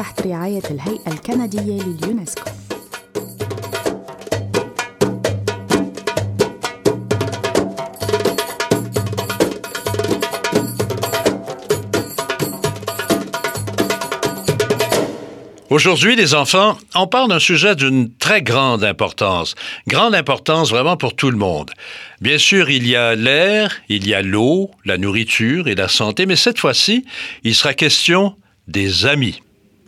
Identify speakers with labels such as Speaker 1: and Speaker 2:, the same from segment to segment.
Speaker 1: تحت رعاية الهيئة الكندية لليونسكو
Speaker 2: Aujourd'hui, les enfants, on parle d'un sujet d'une très grande importance. Grande importance vraiment pour tout le monde. Bien sûr, il y a l'air, il y a l'eau, la nourriture et la santé, mais cette fois-ci, il sera question des amis.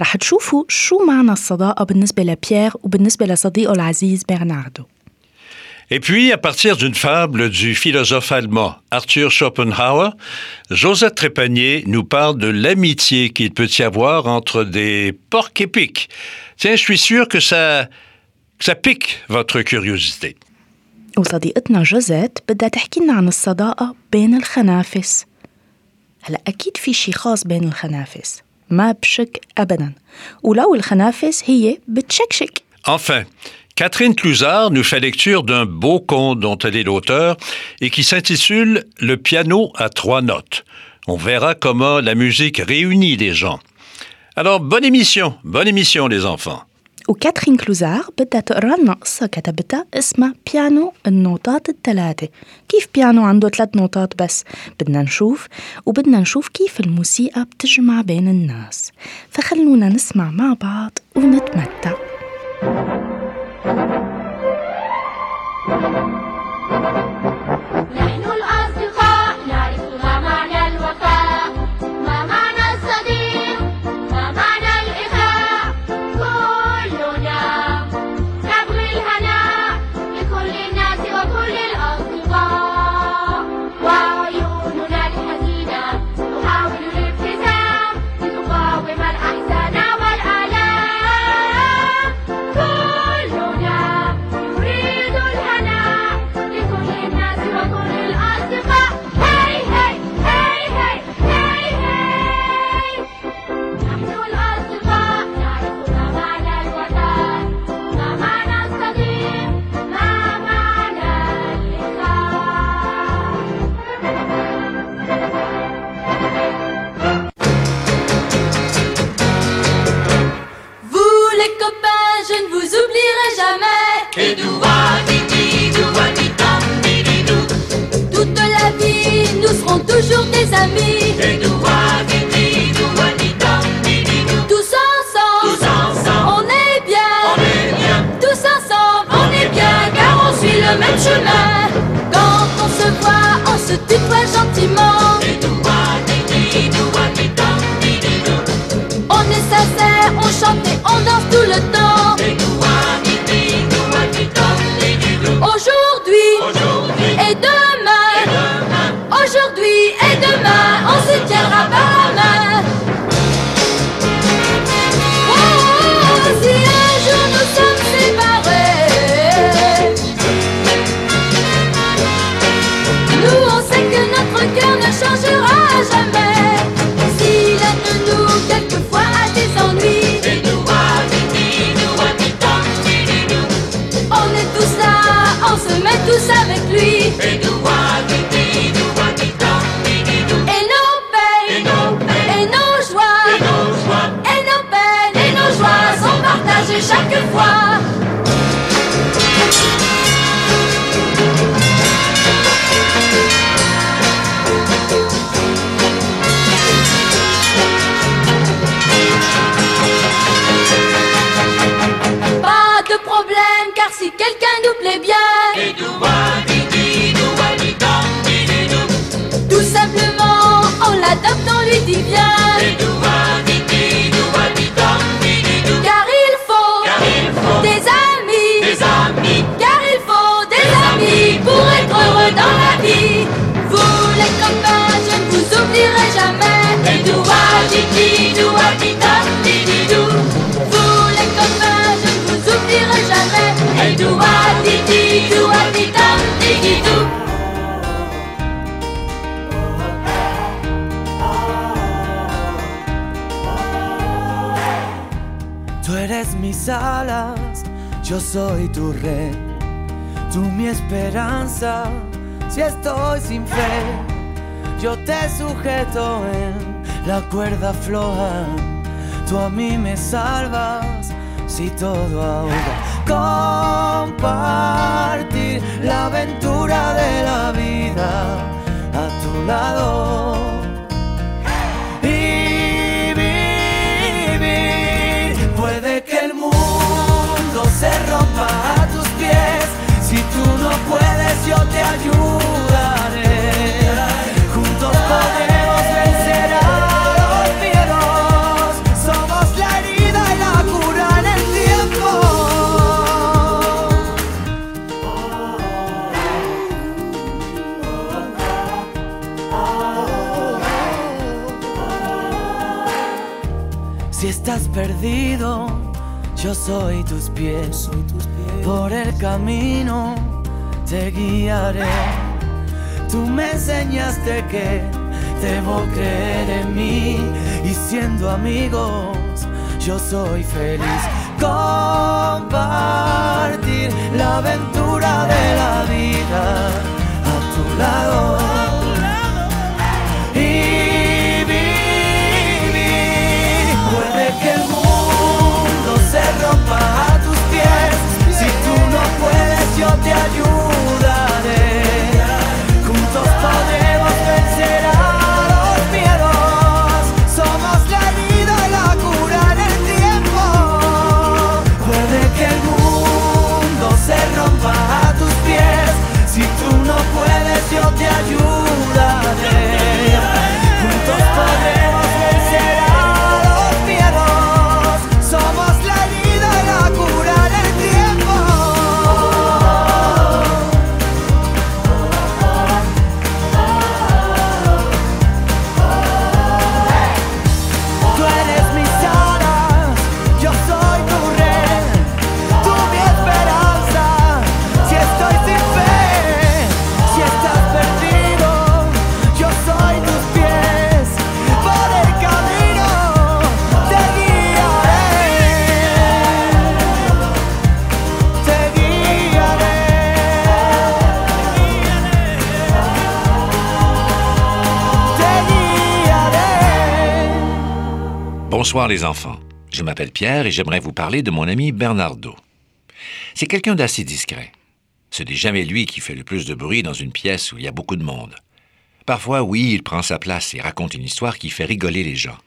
Speaker 1: رح تشوفوا شو معنى الصداقة بالنسبة لبيير وبالنسبة لصديقه العزيز برناردو
Speaker 2: Et puis, à partir d'une fable du philosophe allemand Arthur Schopenhauer, Josette Trépanier nous parle de l'amitié qu'il peut y avoir entre des porcs épiques. Tiens, je suis sûr que ça, que ça pique votre curiosité.
Speaker 1: وصديقتنا جوزيت بدها تحكي لنا عن الصداقة بين الخنافس هلا أكيد في شي خاص بين الخنافس ما بشك أبدا ولو الخنافس هي بتشكشك
Speaker 2: Enfin, Catherine Clusard nous fait lecture d'un beau conte dont elle est l'auteur et qui s'intitule Le piano à trois notes. On verra comment la musique réunit les gens. Alors, bonne émission, bonne émission les enfants.
Speaker 1: وكاترين كلوزار بدها تقرأ لنا قصة كتبتها اسمها بيانو النوتات الثلاثة. كيف بيانو عنده ثلاث نوتات بس؟ بدنا نشوف وبدنا نشوف كيف الموسيقى بتجمع بين الناس. فخلونا نسمع مع بعض ونتمتع.
Speaker 3: نحن
Speaker 4: si quelqu'un nous plaît bien, Tú
Speaker 5: eres mis alas, yo soy tu red, tú mi esperanza, si estoy sin fe, yo te sujeto en la cuerda floja, tú a mí me salvas si todo ahoga Compartir la aventura de la vida a tu lado. Y vivir. Puede que el mundo se rompa a tus pies. Si tú no puedes, yo te ayudaré. Si estás perdido, yo soy tus pies. Por el camino te guiaré. Tú me enseñaste que debo creer en mí y siendo amigos yo soy feliz. Compartir la aventura de la vida a tu lado. Y yo te ayudaré.
Speaker 6: Bonsoir les enfants. Je m'appelle Pierre et j'aimerais vous parler de mon ami Bernardo. C'est quelqu'un d'assez discret. Ce n'est jamais lui qui fait le plus de bruit dans une pièce où il y a beaucoup de monde. Parfois, oui, il prend sa place et raconte une histoire qui fait rigoler les gens.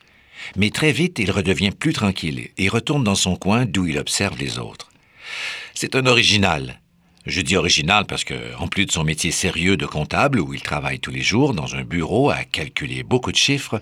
Speaker 6: Mais très vite, il redevient plus tranquille et retourne dans son coin d'où il observe les autres. C'est un original. Je dis original parce que, en plus de son métier sérieux de comptable où il travaille tous les jours dans un bureau à calculer beaucoup de chiffres,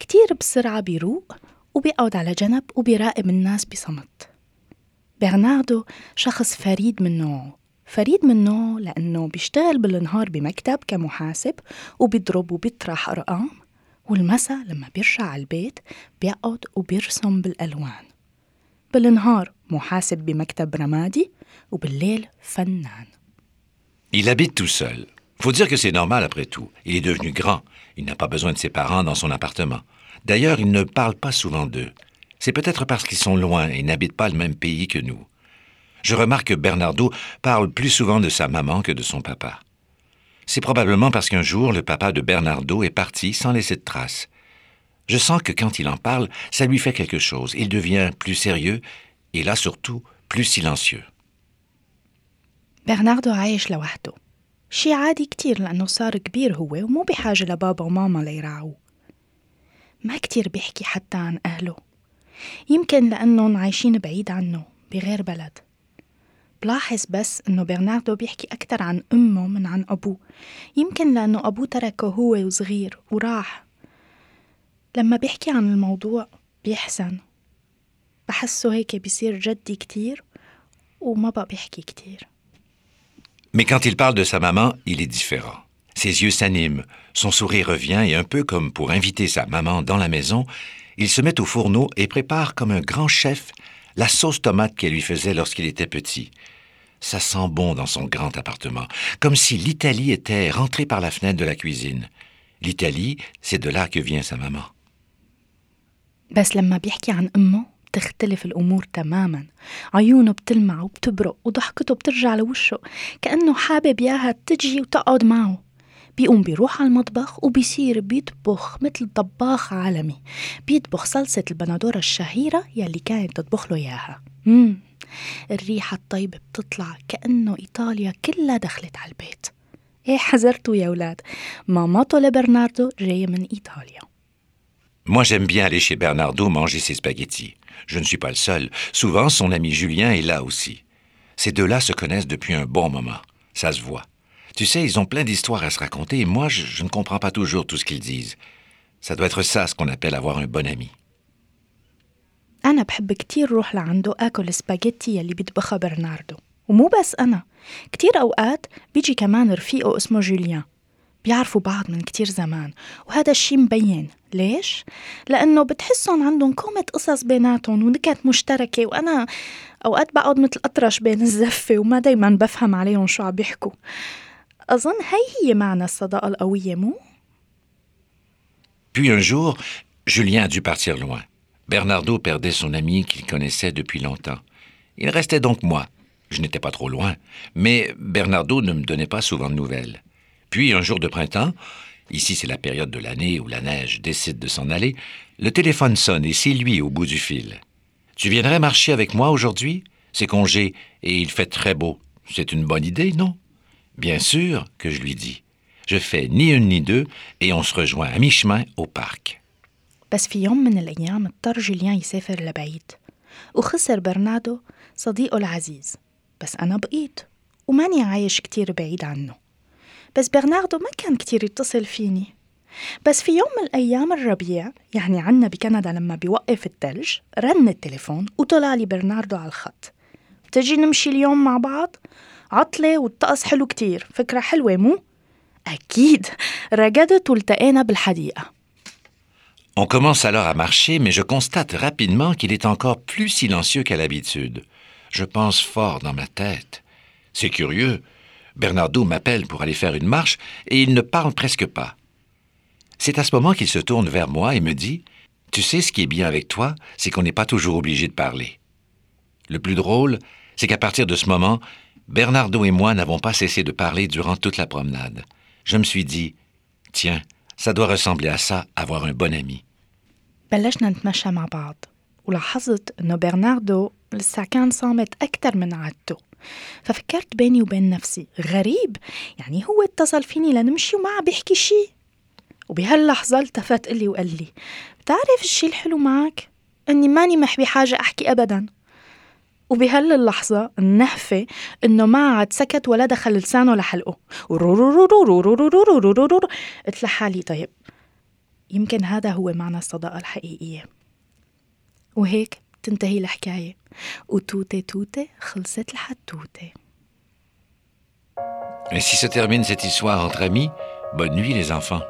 Speaker 1: كتير بسرعة بيروق وبيقعد على جنب وبيراقب الناس بصمت. برناردو شخص فريد من نوعه. فريد من نوعه لأنه بيشتغل بالنهار بمكتب كمحاسب وبيضرب وبيطرح أرقام والمساء لما بيرجع على البيت بيقعد وبيرسم بالألوان. بالنهار محاسب بمكتب رمادي وبالليل فنان.
Speaker 6: Il habite tout seul. Faut dire que c'est normal après tout. Il est devenu grand. Il n'a pas besoin de ses parents dans son appartement. D'ailleurs, il ne parle pas souvent d'eux. C'est peut-être parce qu'ils sont loin et n'habitent pas le même pays que nous. Je remarque que Bernardo parle plus souvent de sa maman que de son papa. C'est probablement parce qu'un jour, le papa de Bernardo est parti sans laisser de traces. Je sens que quand il en parle, ça lui fait quelque chose. Il devient plus sérieux et là surtout plus silencieux.
Speaker 1: برناردو عايش لوحده شي عادي كتير لأنه صار كبير هو ومو بحاجة لبابا وماما ليراعوه. ما كتير بيحكي حتى عن أهله. يمكن لأنهم عايشين بعيد عنه بغير بلد. بلاحظ بس إنه برناردو بيحكي أكتر عن أمه من عن أبوه. يمكن لأنه أبوه تركه هو وصغير وراح. لما بيحكي عن الموضوع بيحسن بحسه هيك بيصير جدي كتير وما بقى بيحكي كتير.
Speaker 6: Mais quand il parle de sa maman, il est différent. Ses yeux s'animent, son sourire revient et un peu comme pour inviter sa maman dans la maison, il se met au fourneau et prépare comme un grand chef la sauce tomate qu'elle lui faisait lorsqu'il était petit. Ça sent bon dans son grand appartement, comme si l'Italie était rentrée par la fenêtre de la cuisine. L'Italie, c'est de là que vient sa maman.
Speaker 1: بتختلف الأمور تماما. عيونه بتلمع وبتبرق وضحكته بترجع لوشه كأنه حابب ياها تجي وتقعد معه. بيقوم بيروح على المطبخ وبيصير بيطبخ مثل طباخ عالمي. بيطبخ صلصة البندورة الشهيرة يلي كانت تطبخ له إياها. مم. الريحة الطيبة بتطلع كأنه إيطاليا كلها دخلت على البيت. إيه حذرتوا يا ولاد طول برناردو جاية من إيطاليا.
Speaker 6: Moi j'aime bien aller chez Bernardo manger ses spaghettis. Je ne suis pas le seul. Souvent, son ami Julien est là aussi. Ces deux-là se connaissent depuis un bon moment. Ça se voit. Tu sais, ils ont plein d'histoires à se raconter et moi, je, ne comprends pas toujours tout ce qu'ils disent. Ça doit être ça ce qu'on appelle avoir un bon ami.
Speaker 1: أنا بحب كتير روح لعنده آكل السباجيتي يلي بيطبخها برناردو ومو بس أنا كتير أوقات بيجي كمان رفيقه اسمه جوليان بيعرفوا بعض من كتير زمان وهذا الشيء مبين ليش؟ لأنه بتحسهم عندهم كومة قصص بيناتهم ونكت مشتركة وأنا أوقات بقعد مثل أطرش بين الزفة وما دايما بفهم عليهم شو عم بيحكوا أظن هي هي معنى الصداقة القوية مو؟
Speaker 6: Puis un jour, Julien a dû partir loin. Bernardo perdait son ami qu'il connaissait depuis longtemps. Il restait donc moi. Je n'étais pas trop loin, mais Bernardo ne me donnait pas souvent de nouvelles. Puis, un jour de printemps, ici c'est la période de l'année où la neige décide de s'en aller, le téléphone sonne et c'est lui au bout du fil. Tu viendrais marcher avec moi aujourd'hui? C'est congé et il fait très beau. C'est une bonne idée, non? Bien sûr que je lui dis. Je fais ni une ni deux et on se rejoint à mi-chemin au parc.
Speaker 1: وخسر برناردو صديقه العزيز بس أنا بقيت وماني عايش كتير بعيد عنه بس برناردو ما كان كتير يتصل فيني بس في يوم من الأيام الربيع يعني عنا بكندا لما بيوقف التلج رن التليفون وطلع لي برناردو على الخط بتجي نمشي اليوم مع بعض عطلة والطقس حلو كتير فكرة حلوة مو؟ أكيد رقدت والتقينا بالحديقة
Speaker 6: On commence alors à marcher, mais je constate rapidement qu'il est encore plus silencieux qu'à l'habitude. Je pense fort dans ma tête. C'est curieux, Bernardo m'appelle pour aller faire une marche et il ne parle presque pas. C'est à ce moment qu'il se tourne vers moi et me dit Tu sais ce qui est bien avec toi, c'est qu'on n'est pas toujours obligé de parler. Le plus drôle, c'est qu'à partir de ce moment, Bernardo et moi n'avons pas cessé de parler durant toute la promenade. Je me suis dit Tiens, ça doit ressembler à ça, avoir un bon ami.
Speaker 1: ففكرت بيني وبين نفسي غريب. يعني هو اتصل فيني لنمشي وما عم بيحكي شي. وبهاللحظة التفت إلي وقال لي بتعرف الشي الحلو معك؟ إني ماني مح بحاجة أحكي أبدا. وبهاللحظة النهفة إنه ما عاد سكت ولا دخل لسانه لحلقه. قلت
Speaker 7: لحالي طيب يمكن هذا هو معنى الصداقة
Speaker 1: الحقيقية وهيك تنتهي الحكاية Et si se termine cette histoire entre amis, bonne nuit les enfants.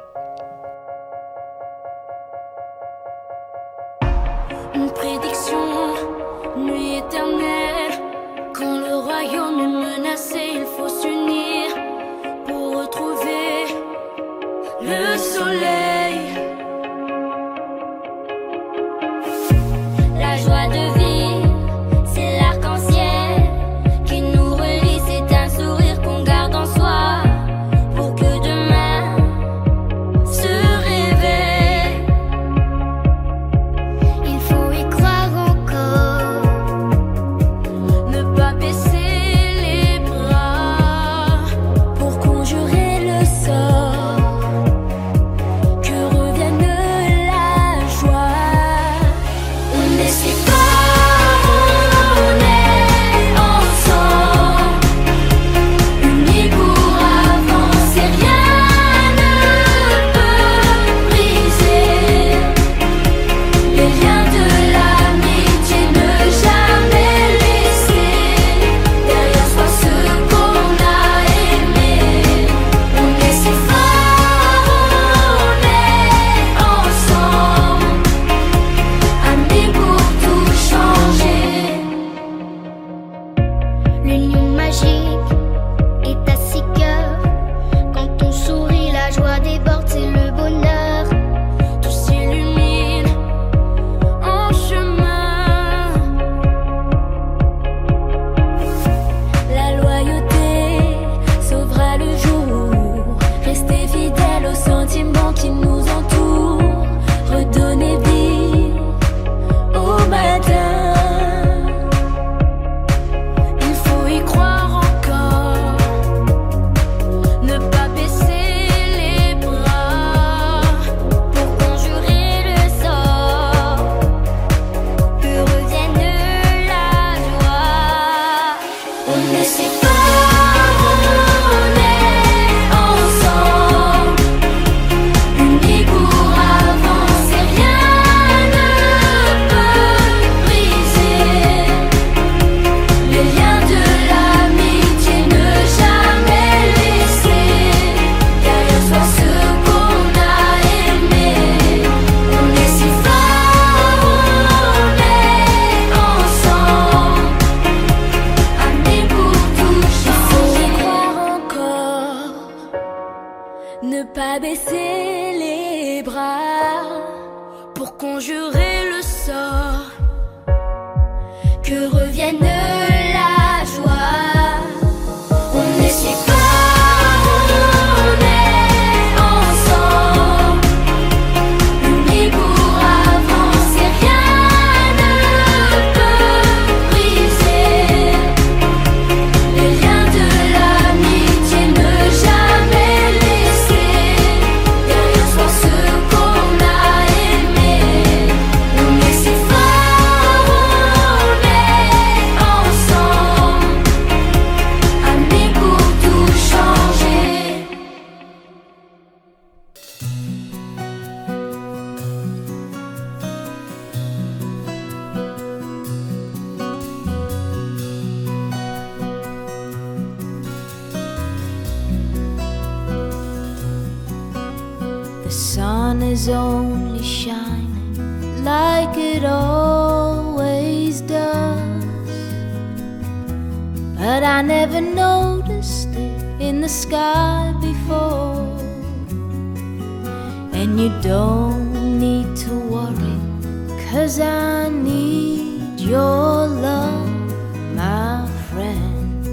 Speaker 8: And you don't need to worry, cause I need your love, my friend.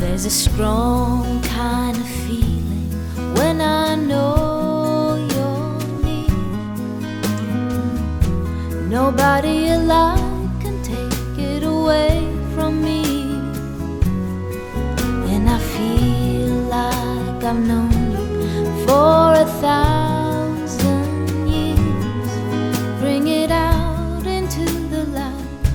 Speaker 8: There's a strong kind of feeling when I know you're near. Nobody alive I've known you for a thousand years. Bring it out into the light.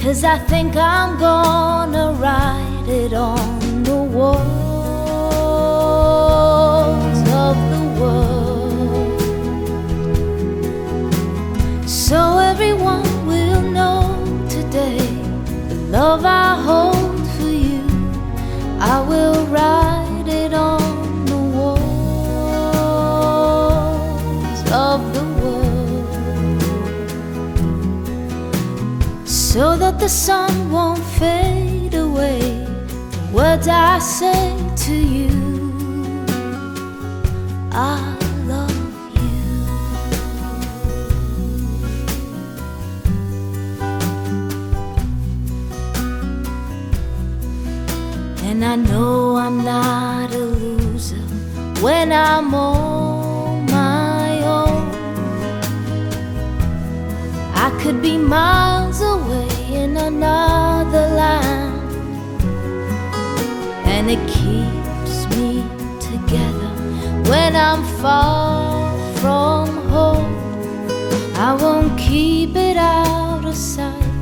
Speaker 8: Cause I think I'm gonna write it on the walls of the world. So everyone will know today the love I hold that the sun won't fade away. The words I say to you, I love you. And I know I'm not a loser when I'm on my own. I could be miles away far from home. I won't keep it out of sight.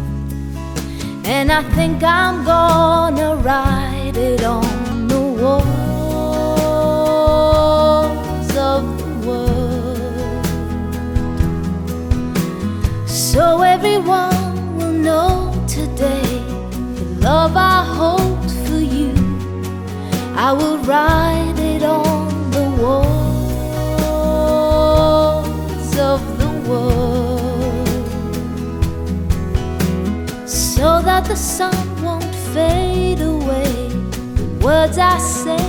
Speaker 8: And I think I'm gonna write it on the walls of the world. So everyone will know today the love I hold for you. I will write that the sun won't fade away. The words I say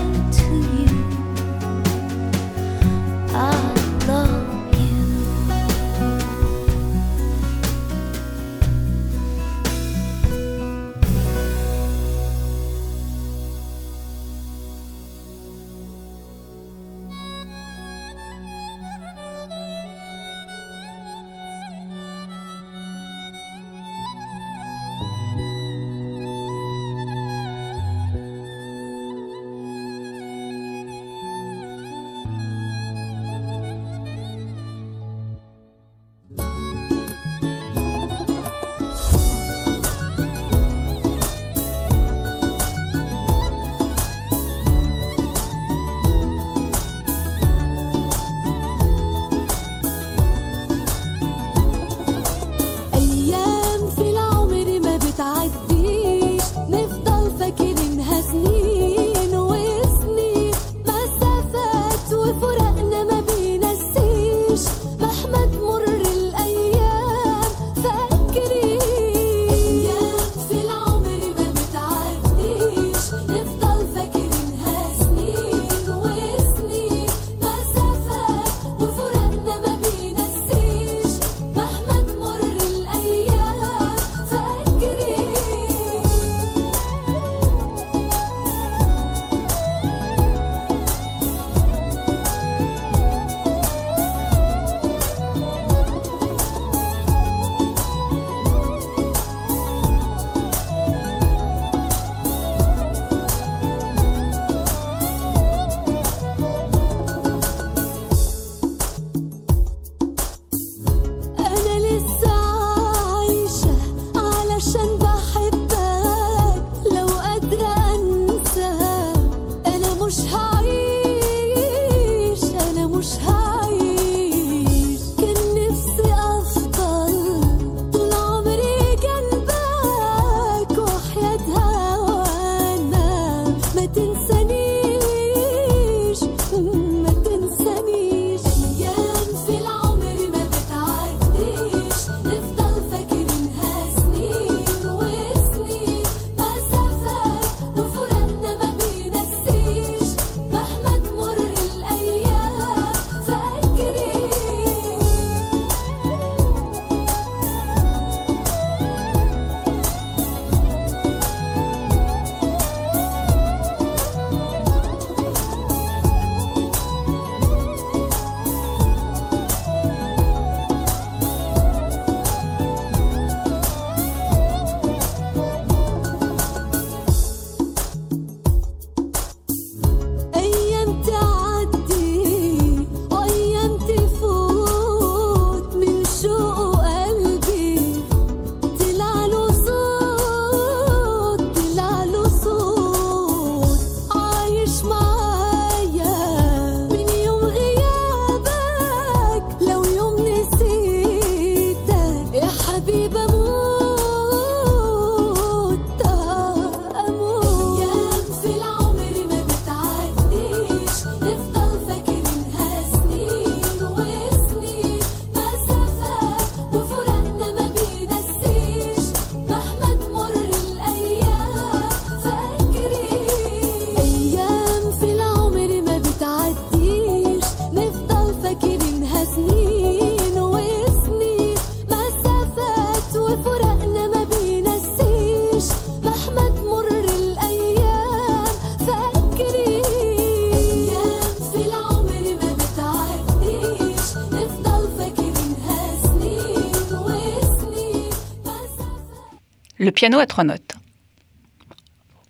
Speaker 9: Le piano à trois notes.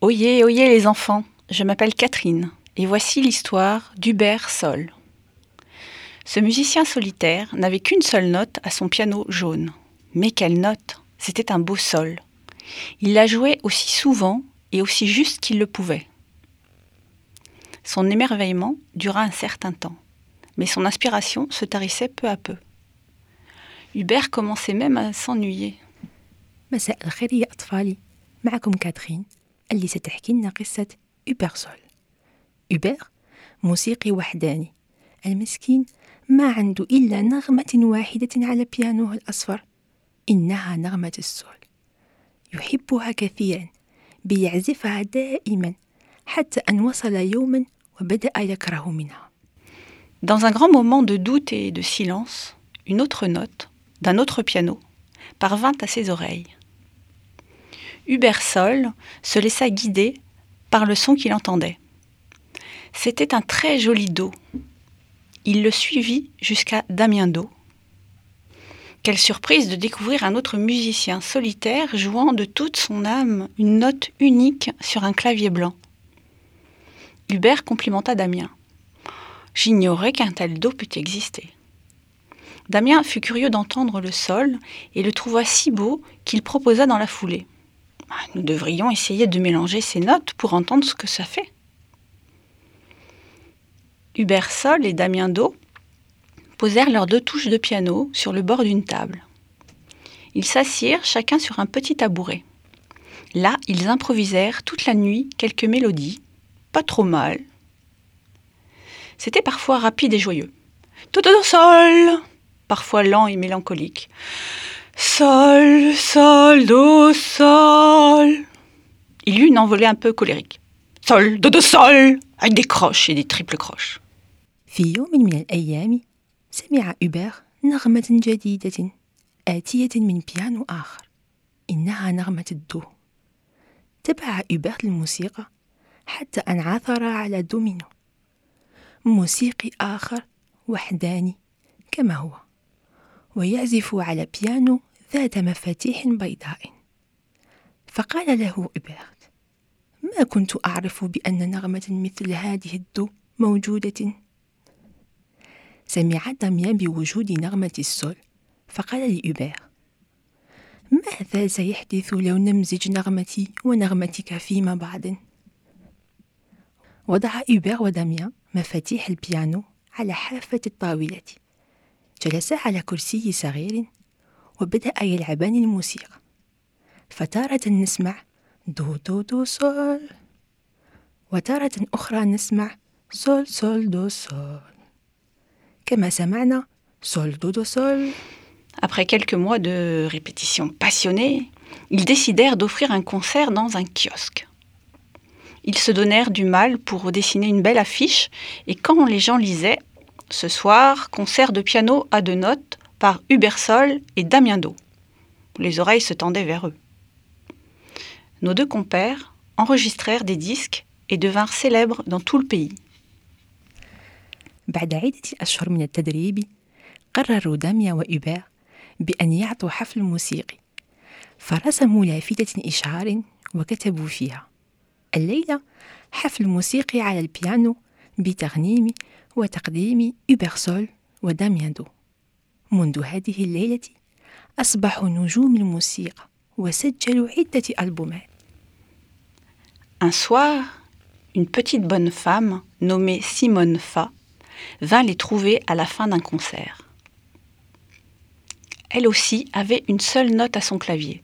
Speaker 9: Oyez, oyez les enfants, je m'appelle Catherine et voici l'histoire d'Hubert Sol. Ce musicien solitaire n'avait qu'une seule note à son piano jaune. Mais quelle note C'était un beau sol. Il la jouait aussi souvent et aussi juste qu'il le pouvait. Son émerveillement dura un certain temps, mais son inspiration se tarissait peu à peu. Hubert commençait même à s'ennuyer.
Speaker 10: مساء الخير يا أطفالي. معكم كاترين اللي ستحكي لنا قصة أوبرسول أوبر موسيقي وحداني. المسكين ما عنده إلا نغمة واحدة على بيانوه الأصفر إنها نغمة السول. يحبها كثيرا بيعزفها دائما حتى أن وصل يوما وبدأ يكره منها.
Speaker 9: Dans un grand moment de doute et de silence, une autre note, d'un autre piano, parvint à ses oreilles. Hubert Sol se laissa guider par le son qu'il entendait. C'était un très joli do. Il le suivit jusqu'à Damien Do. Quelle surprise de découvrir un autre musicien solitaire jouant de toute son âme une note unique sur un clavier blanc. Hubert complimenta Damien. J'ignorais qu'un tel do pût exister. Damien fut curieux d'entendre le sol et le trouva si beau qu'il proposa dans la foulée. Ah, Nous devrions essayer de mélanger ces notes pour entendre ce que ça fait. Hubert Sol et Damien Do posèrent leurs deux touches de piano sur le bord d'une table. Ils s'assirent chacun sur un petit tabouret. Là, ils improvisèrent toute la nuit quelques mélodies, pas trop mal. C'était parfois rapide et joyeux. Do do sol, parfois lent et mélancolique. Sol, sol, do, sol. Il eut une envolée un peu colérique. Sol, do, do, sol, avec des croches et des triples croches.
Speaker 10: في يوم من الأيام سمع أوبر نغمة جديدة آتية من بيانو آخر إنها نغمة الدو تبع أوبر الموسيقى حتى أن عثر على دومينو موسيقي آخر وحداني كما هو ويعزف على بيانو ذات مفاتيح بيضاء. فقال له أوبرت ما كنت أعرف بأن نغمة مثل هذه الدو موجودة. سمع داميان بوجود نغمة السول فقال لأوبر ماذا سيحدث لو نمزج نغمتي ونغمتك فيما بعض وضع أوبر وداميان مفاتيح البيانو على حافة الطاولة. جلسا على كرسي صغير وبدأ يلعبان الموسيقى فتارة نسمع دو دو دو سول وتارة أخرى نسمع سول سول دو سول كما سمعنا سول دو دو سول
Speaker 9: Après quelques mois de répétitions passionnées, ils décidèrent d'offrir un concert dans un kiosque. Ils se donnèrent du mal pour dessiner une belle affiche et quand les gens lisaient Ce soir, concert de piano à deux notes par Hubert Sol et Damien Do. Les oreilles se tendaient vers eux. Nos deux compères enregistrèrent des disques et devinrent célèbres dans tout le pays.
Speaker 10: بعد عدة أشهر من التدريب قرروا داميا وإوبر بأن يعطوا حفل موسيقي فرسموا لافتة إشعار وكتبوا فيها الليلة حفل موسيقي على البيانو بتغنيم وتقديم إوبرسول وداميان دو منذ هذه الليلة أصبحوا نجوم الموسيقى وسجلوا عدة ألبومات
Speaker 9: Un soir, une petite bonne femme nommée Simone Fa vint les trouver à la fin d'un concert. Elle aussi avait une seule note à son clavier,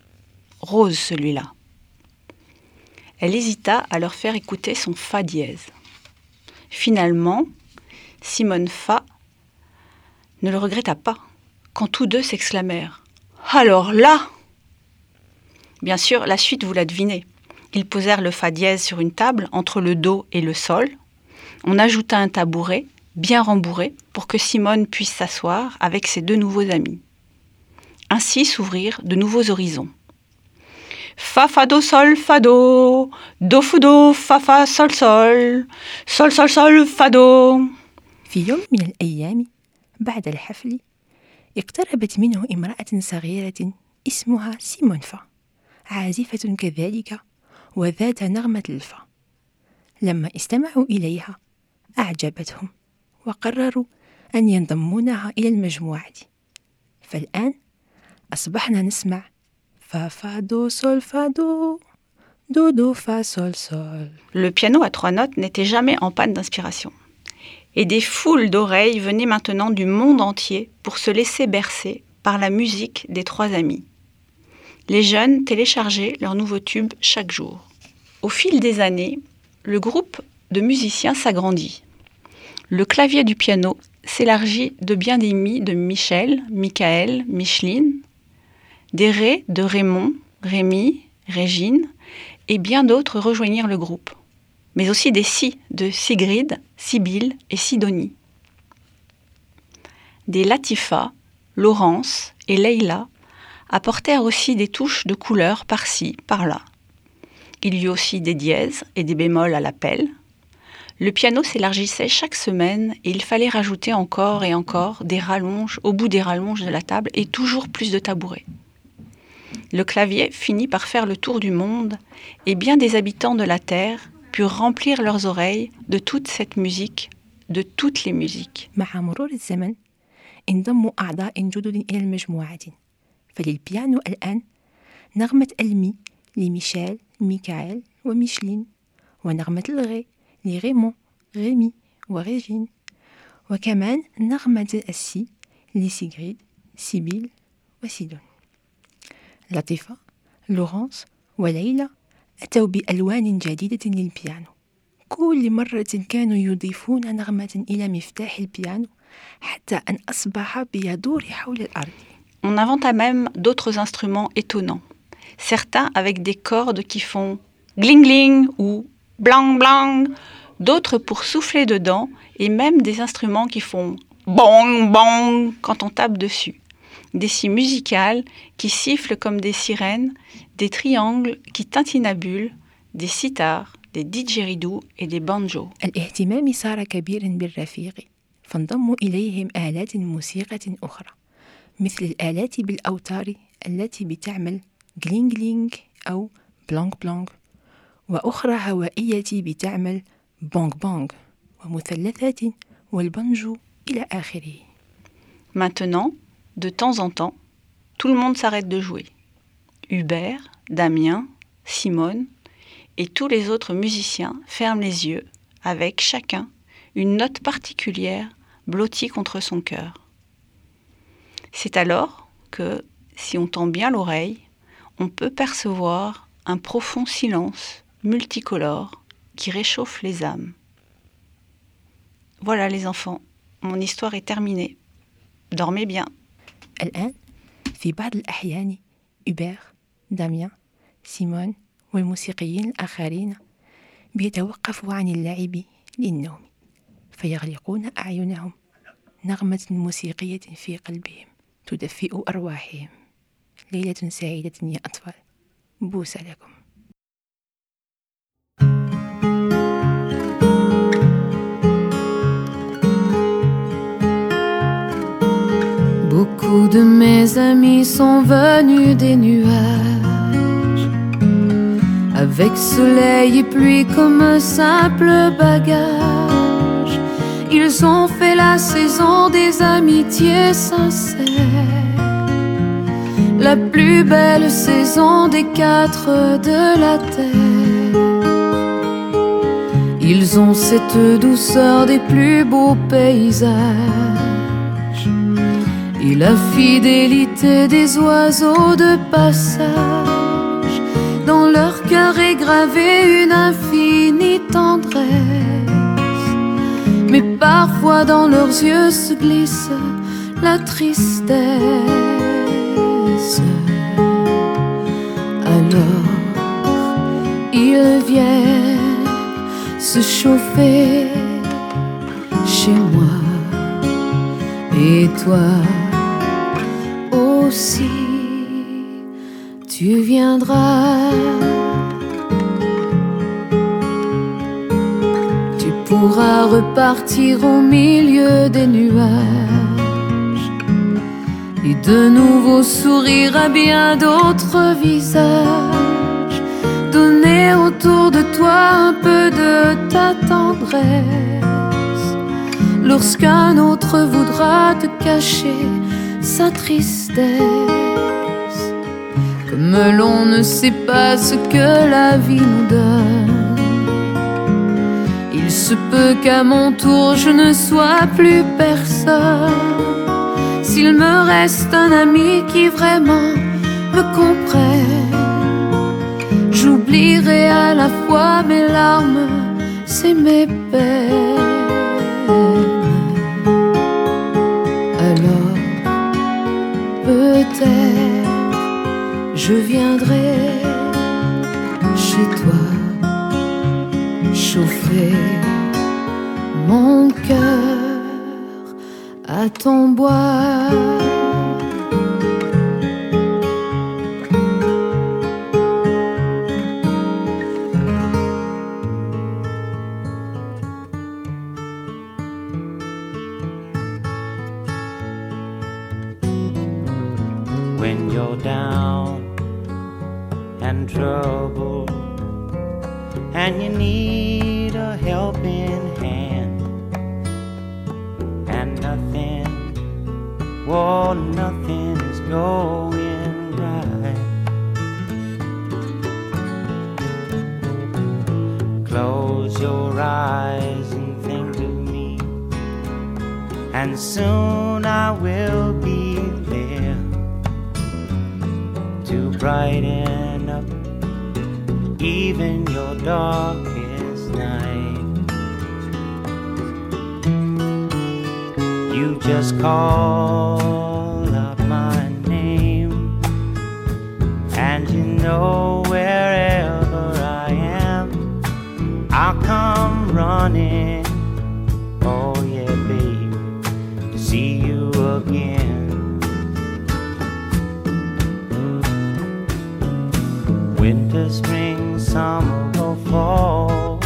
Speaker 9: rose celui-là. Elle hésita à leur faire écouter son Fa dièse. Finalement, Simone Fa ne le regretta pas quand tous deux s'exclamèrent Alors là Bien sûr, la suite vous la devinez. Ils posèrent le Fa dièse sur une table entre le Do et le Sol. On ajouta un tabouret bien rembourré pour que Simone puisse s'asseoir avec ses deux nouveaux amis. Ainsi s'ouvrirent de nouveaux horizons. Fa fa do sol fa do, do fu do fa fa sol sol, sol sol sol fa do.
Speaker 10: في يوم من الأيام بعد الحفل اقتربت منه امرأة صغيرة اسمها سيمون فا عازفة كذلك وذات نغمة الفا. لما استمعوا إليها أعجبتهم وقرروا أن ينضمونها إلى المجموعة. فالآن أصبحنا نسمع فا فا دو سول فا دو دو دو فا سول سول.
Speaker 9: Le piano à trois notes n'était jamais en panne d'inspiration. Et des foules d'oreilles venaient maintenant du monde entier pour se laisser bercer par la musique des trois amis. Les jeunes téléchargeaient leurs nouveaux tubes chaque jour. Au fil des années, le groupe de musiciens s'agrandit. Le clavier du piano s'élargit de bien des mi de Michel, Michael, Micheline, des ré de Raymond, Rémi, Régine, et bien d'autres rejoignirent le groupe, mais aussi des si de Sigrid, Sibylle et Sidonie. Des Latifa, Laurence et Leila apportèrent aussi des touches de couleur par-ci, par-là. Il y eut aussi des dièses et des bémols à l'appel. Le piano s'élargissait chaque semaine et il fallait rajouter encore et encore des rallonges au bout des rallonges de la table et toujours plus de tabourets. Le clavier finit par faire le tour du monde et bien des habitants de la Terre purent remplir leurs oreilles de toute cette musique, de toutes les musiques.
Speaker 10: مع مرور الزمن انضموا أعضاء جدد إلى المجموعة فللبيانو الآن نغمة المي لميشيل ميكائيل وميشلين ونغمة الغي لغيمون غيمي وريجين وكمان نغمة السي لسيغريد سيبيل وسيدون لطيفة لورانس وليلى أتوا بألوان جديدة للبيانو كل مرة كانوا يضيفون نغمة إلى مفتاح البيانو حتى أن أصبح بيدور حول الأرض
Speaker 9: On inventa même d'autres instruments étonnants. Certains avec des cordes qui font gling gling ou blang blang, d'autres pour souffler dedans et même des instruments qui font bong bong quand on tape dessus. Des scies musicales qui sifflent comme des sirènes, des triangles qui tintinabulent, des sitars, des didgeridoo et des banjos.
Speaker 10: الاهتمام صار كبيرا بالرفيق فانضموا إليهم آلات موسيقى أخرى مثل الآلات بالأوتار التي بتعمل جلينج جلينج أو بلونج بلونج وأخرى هوائية بتعمل بونج بونج ومثلثات والبنجو إلى آخره
Speaker 9: Maintenant, de temps en temps, tout le monde s'arrête de jouer. Hubert, Damien, Simone et tous les autres musiciens ferment les yeux avec chacun une note particulière blottie contre son cœur. C'est alors que, si on tend bien l'oreille, on peut percevoir un profond silence multicolore qui réchauffe les âmes. Voilà les enfants, mon histoire est terminée. Dormez bien.
Speaker 10: الآن في بعض الأحيان إوبير داميان سيمون والموسيقيين الآخرين بيتوقفوا عن اللعب للنوم فيغلقون أعينهم نغمة موسيقية في قلبهم تدفئ أرواحهم. ليلة سعيدة يا أطفال بوسة لكم.
Speaker 8: Beaucoup de mes amis sont venus des nuages, avec soleil et pluie comme un simple bagage. Ils ont fait la saison des amitiés sincères, la plus belle saison des quatre de la terre. Ils ont cette douceur des plus beaux paysages et la fidélité des oiseaux de passage. Dans leur cœur est gravée une infinie tendresse, mais parfois dans leurs yeux se glisse la tristesse. Alors ils viennent se chauffer chez moi et toi? Aussi tu viendras. Tu pourras repartir au milieu des nuages et de nouveau sourire à bien d'autres visages. ramener autour de toi un peu de ta tendresse. Lorsqu'un autre voudra te cacher sa tristesse, comme l'on ne sait pas ce que la vie nous donne. Il se peut qu'à mon tour je ne sois plus personne. S'il me reste un ami qui vraiment me comprenne, j'oublierai à la fois mes larmes et mes peines. Peut-être, je viendrai chez toi chauffer mon cœur à ton bois.
Speaker 11: Come running. Oh, yeah, baby, to see you again. winter, spring, summer, or fall.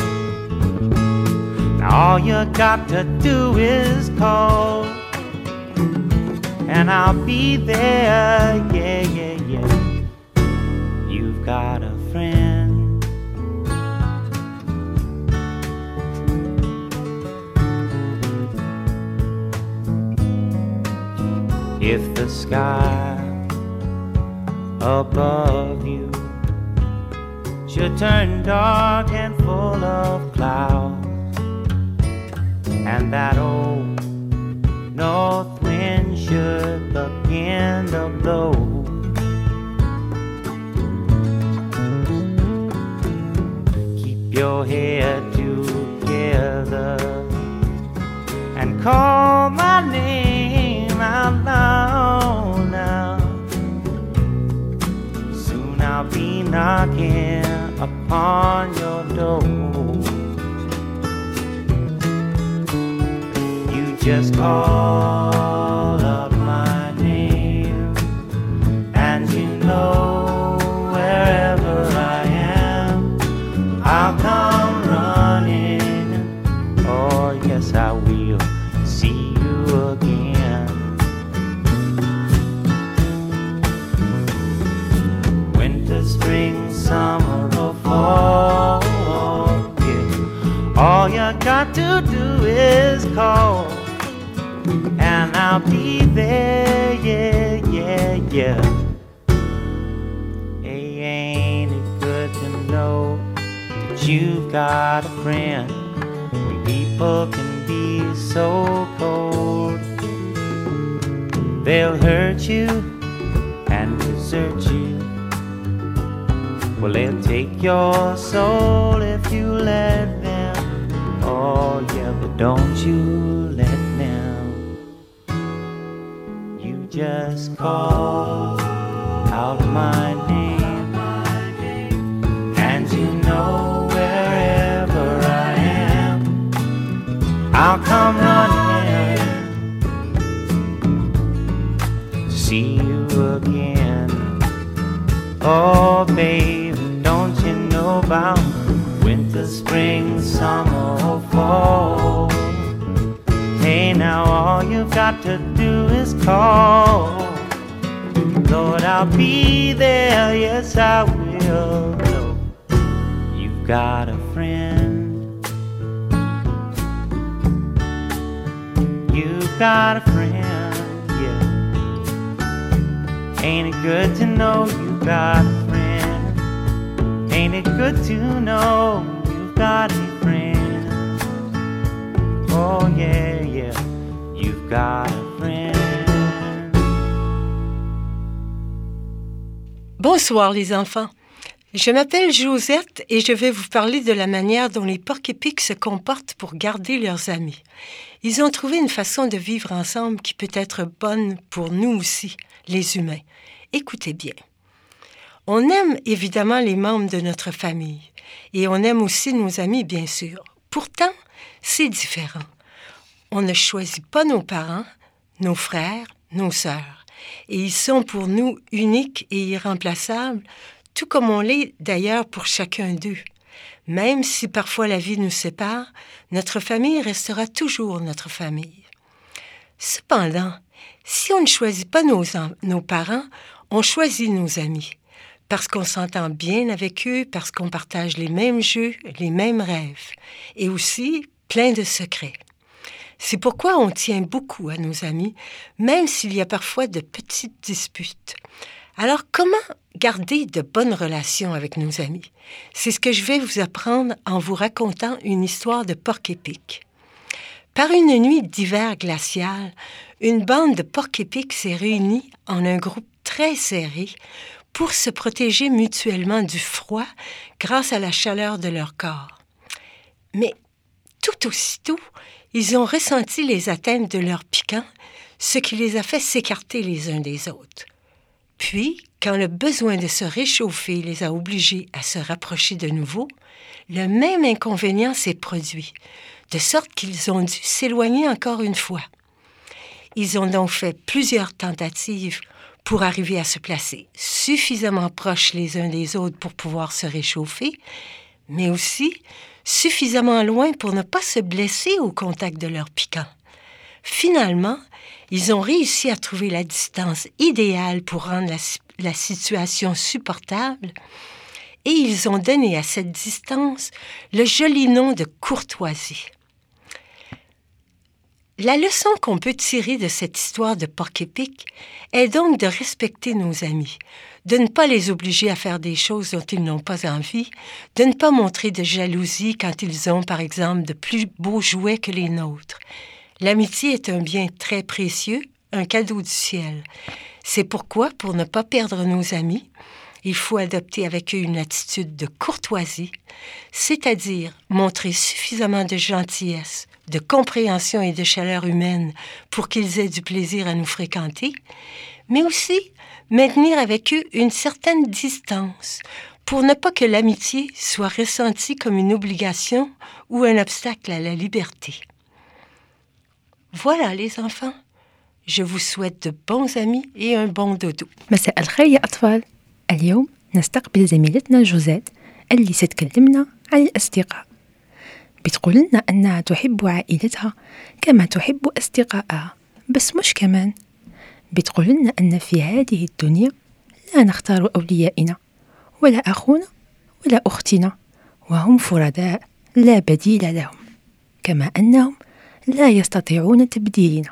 Speaker 11: All you got to do is call, and I'll be there. Yeah, yeah, yeah. You've got a If the sky above you should turn dark and full of clouds, and that old north wind should begin to blow. Keep your head together and call my name out loud now. Soon I'll be knocking upon your door. You just call up my name, and you know got to do is call, and I'll be there. Yeah, yeah, yeah. Hey, ain't it good to know that you've got a friend? People can be so cold, they'll hurt you and desert you. Well, they'll take your soul if you let but don't you let them. You just call out my name, and you know wherever I am, I'll come running see you again. Oh, baby, don't you know about spring, summer, or fall? Hey, now all you've got to do is call. Lord, I'll be there, yes, I will. No,
Speaker 5: got a friend. You've got a friend, yeah. Ain't it good to know you've got a friend? Ain't it good to know you've Oh.
Speaker 12: Bonsoir les enfants. Je m'appelle Josette et je vais vous parler de la manière dont les porcs-épics se comportent pour garder leurs amis. Ils ont trouvé une façon de vivre ensemble qui peut être bonne pour nous aussi, les humains. Écoutez bien. On aime évidemment les membres de notre famille et on aime aussi nos amis, bien sûr. Pourtant, c'est différent. On ne choisit pas nos parents, nos frères, nos sœurs, et ils sont pour nous uniques et irremplaçables, tout comme on l'est d'ailleurs pour chacun d'eux. Même si parfois la vie nous sépare, notre famille restera toujours notre famille. Cependant, si on ne choisit pas nos, en- nos parents, on choisit nos amis, parce qu'on s'entend bien avec eux, parce qu'on partage les mêmes jeux, les mêmes rêves, et aussi plein de secrets. C'est pourquoi on tient beaucoup à nos amis, même s'il y a parfois de petites disputes. Alors comment garder de bonnes relations avec nos amis? C'est ce que je vais vous apprendre en vous racontant une histoire de porc-épic. Par une nuit d'hiver glacial, une bande de porc-épics s'est réunie en un groupe très serré pour se protéger mutuellement du froid grâce à la chaleur de leur corps. Mais tout aussitôt, ils ont ressenti les atteintes de leur piquant, ce qui les a fait s'écarter les uns des autres. Puis, quand le besoin de se réchauffer les a obligés à se rapprocher de nouveau, le même inconvénient s'est produit, de sorte qu'ils ont dû s'éloigner encore une fois. Ils ont donc fait plusieurs tentatives pour arriver à se placer suffisamment proches les uns des autres pour pouvoir se réchauffer, mais aussi suffisamment loin pour ne pas se blesser au contact de leur piquant. Finalement, ils ont réussi à trouver la distance idéale pour rendre la, la situation supportable et ils ont donné à cette distance le joli nom de courtoisie. La leçon qu'on peut tirer de cette histoire de porc-épic est donc de respecter nos amis, de ne pas les obliger à faire des choses dont ils n'ont pas envie, de ne pas montrer de jalousie quand ils ont, par exemple, de plus beaux jouets que les nôtres. L'amitié est un bien très précieux, un cadeau du ciel. C'est pourquoi, pour ne pas perdre nos amis, il faut adopter avec eux une attitude de courtoisie, c'est-à-dire montrer suffisamment de gentillesse, de compréhension et de chaleur humaine pour qu'ils aient du plaisir à nous fréquenter, mais aussi maintenir avec eux une certaine distance pour ne pas que l'amitié soit ressentie comme une obligation ou un obstacle à la liberté. Voilà les enfants, je vous souhaite de bons amis et un bon dodo.
Speaker 10: مساء الخير يا أطفال اليوم نستقبل زميلتنا جوزيت اللي ستكلمنا عن الأصدقاء. بتقول لنا أنها تحب عائلتها كما تحب أصدقائها بس مش كمان. بتقول لنا أن في هذه الدنيا لا نختار أوليائنا ولا أخونا ولا أختنا وهم فرداء لا بديل لهم كما أنهم لا يستطيعون تبديلنا.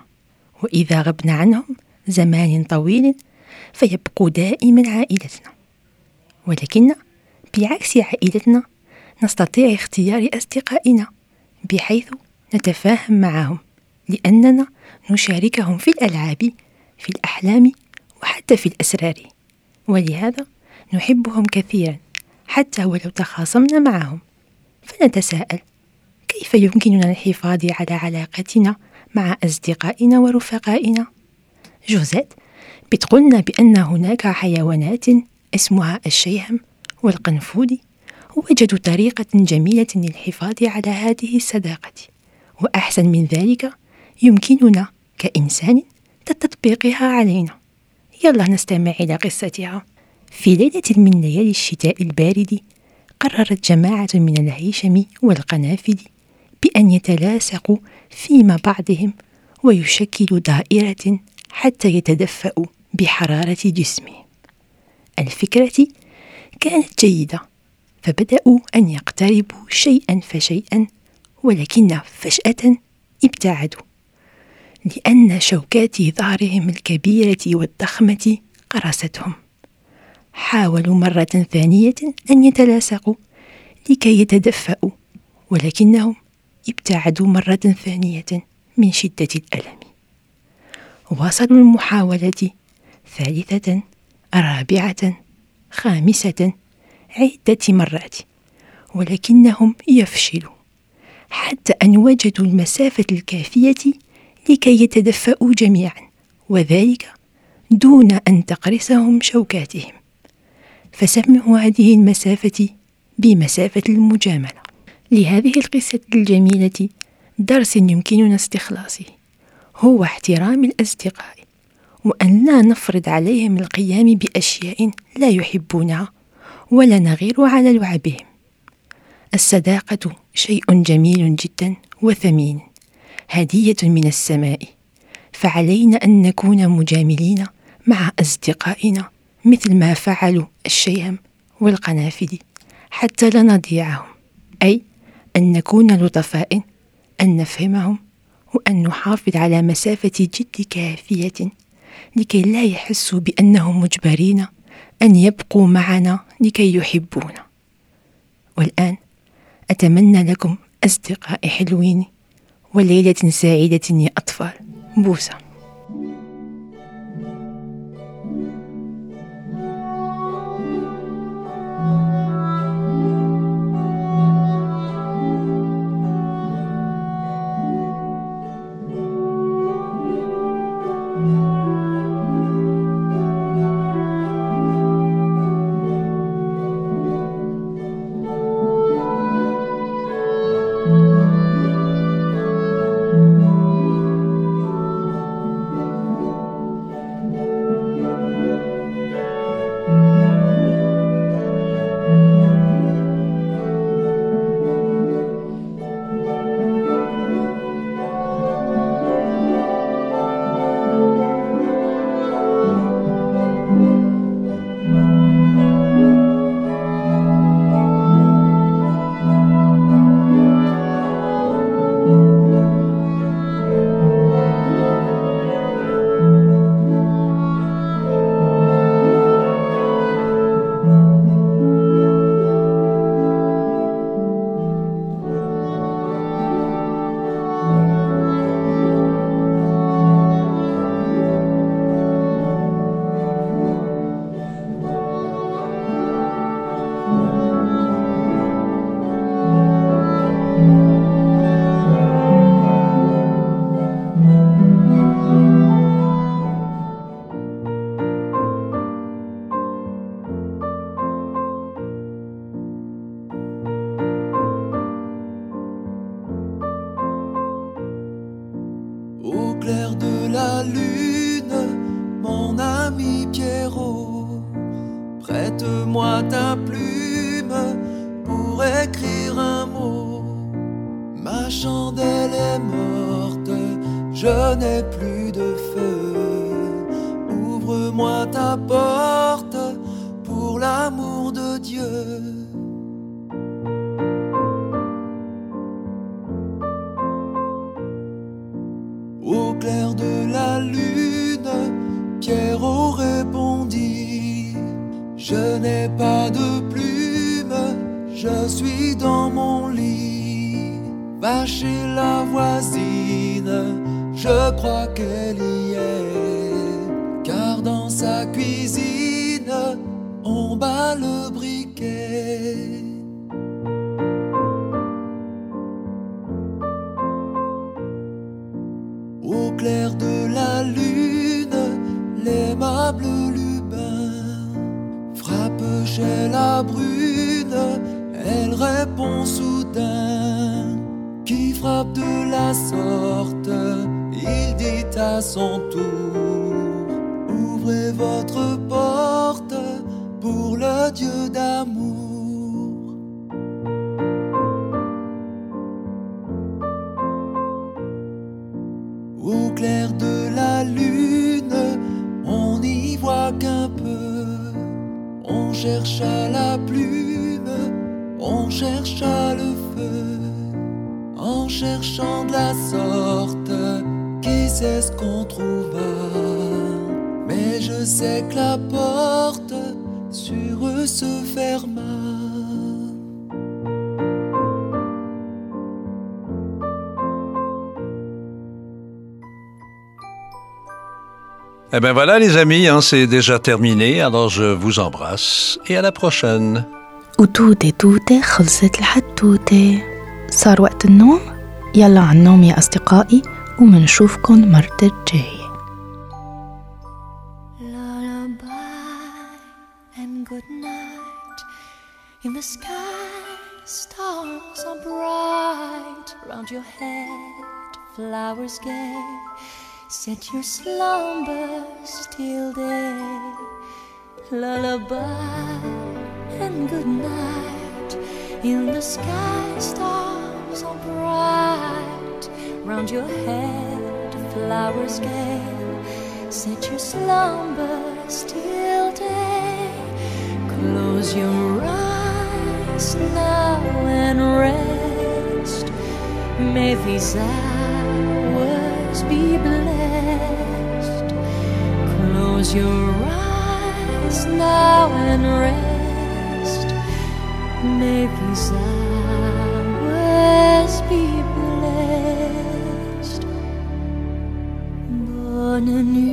Speaker 10: وإذا غبنا عنهم زمان طويل فيبقوا دائما عائلتنا. ولكن بعكس عائلتنا نستطيع اختيار أصدقائنا بحيث نتفاهم معهم لأننا نشاركهم في الألعاب في الأحلام وحتى في الأسرار. ولهذا نحبهم كثيرا حتى ولو تخاصمنا معهم. فنتساءل كيف يمكننا الحفاظ على علاقتنا مع أصدقائنا ورفقائنا؟ جوزيت بتقولنا بأن هناك حيوانات اسمها الشيهم والقنفذ وجدوا طريقة جميلة للحفاظ على هذه الصداقة وأحسن من ذلك يمكننا كإنسان تطبيقها علينا. يلا نستمع إلى قصتها. في ليلة من ليالي الشتاء البارد قررت جماعة من الهيشم والقنافذ بأن يتلاصقوا فيما بعضهم ويشكلوا دائرة حتى يتدفأوا. بحرارة جسمهم الفكرة كانت جيدة فبدأوا أن يقتربوا شيئا فشيئا ولكن فجأة ابتعدوا لأن شوكات ظهرهم الكبيرة والضخمة قرصتهم. حاولوا مرة ثانية أن يتلاصقوا لكي يتدفأوا ولكنهم ابتعدوا مرة ثانية من شدة الألم. واصلوا المحاولة ثالثة رابعة خامسة عدة مرات ولكنهم يفشلوا حتى أن وجدوا المسافة الكافية لكي يتدفأوا جميعا وذلك دون أن تقرصهم شوكاتهم. فسموا هذه المسافة بمسافة المجاملة. لهذه القصة الجميلة درس يمكننا استخلاصه هو احترام الأصدقاء. وأن لا نفرض عليهم القيام بأشياء لا يحبونها ولا نغير على لعبهم. الصداقة شيء جميل جدا وثمين هدية من السماء. فعلينا أن نكون مجاملين مع أصدقائنا مثل ما فعلوا الشيهم والقنافذ حتى لا نضيعهم أي أن نكون لطفاء أن نفهمهم وأن نحافظ على مسافة جد كافية لكي لا يحسوا بأنهم مجبرين أن يبقوا معنا لكي يحبونا. والآن أتمنى لكم أصدقاء حلوين وليلة سعيدة يا أطفال. بوسة.
Speaker 5: Je suis dans mon lit. Va chez la voisine, je crois qu'elle y est. Car dans sa cuisine, on bat le briquet. Au clair de la lune, l'aimable Lubin frappe chez la brune, répond soudain. Qui frappe de la sorte, il dit à son tour Ouvrez votre porte pour le Dieu d'amour. Au clair de la lune, on n'y voit qu'un peu. On cherche à chercha le feu, en cherchant de la sorte, qui sait ce qu'on trouva. Mais je sais que la porte sur eux se ferma.
Speaker 2: Eh bien voilà les amis, hein, c'est déjà terminé, alors je vous embrasse et à la prochaine.
Speaker 1: وتوتة توتة خلصت الحتوتة صار وقت النوم يلا عالنوم يا أصدقائي ومنشوفكن مرة الجاية.
Speaker 8: In the sky, stars are bright. Round your head, flowers gay. Set your slumbers till day. Lullaby and good night. In the sky, stars are bright. Round your head, flowers gay. Set your slumbers till day. Close your eyes now and rest. May these hours be blessed. Close your eyes now and rest. May these hours be blessed. Bonne nuit,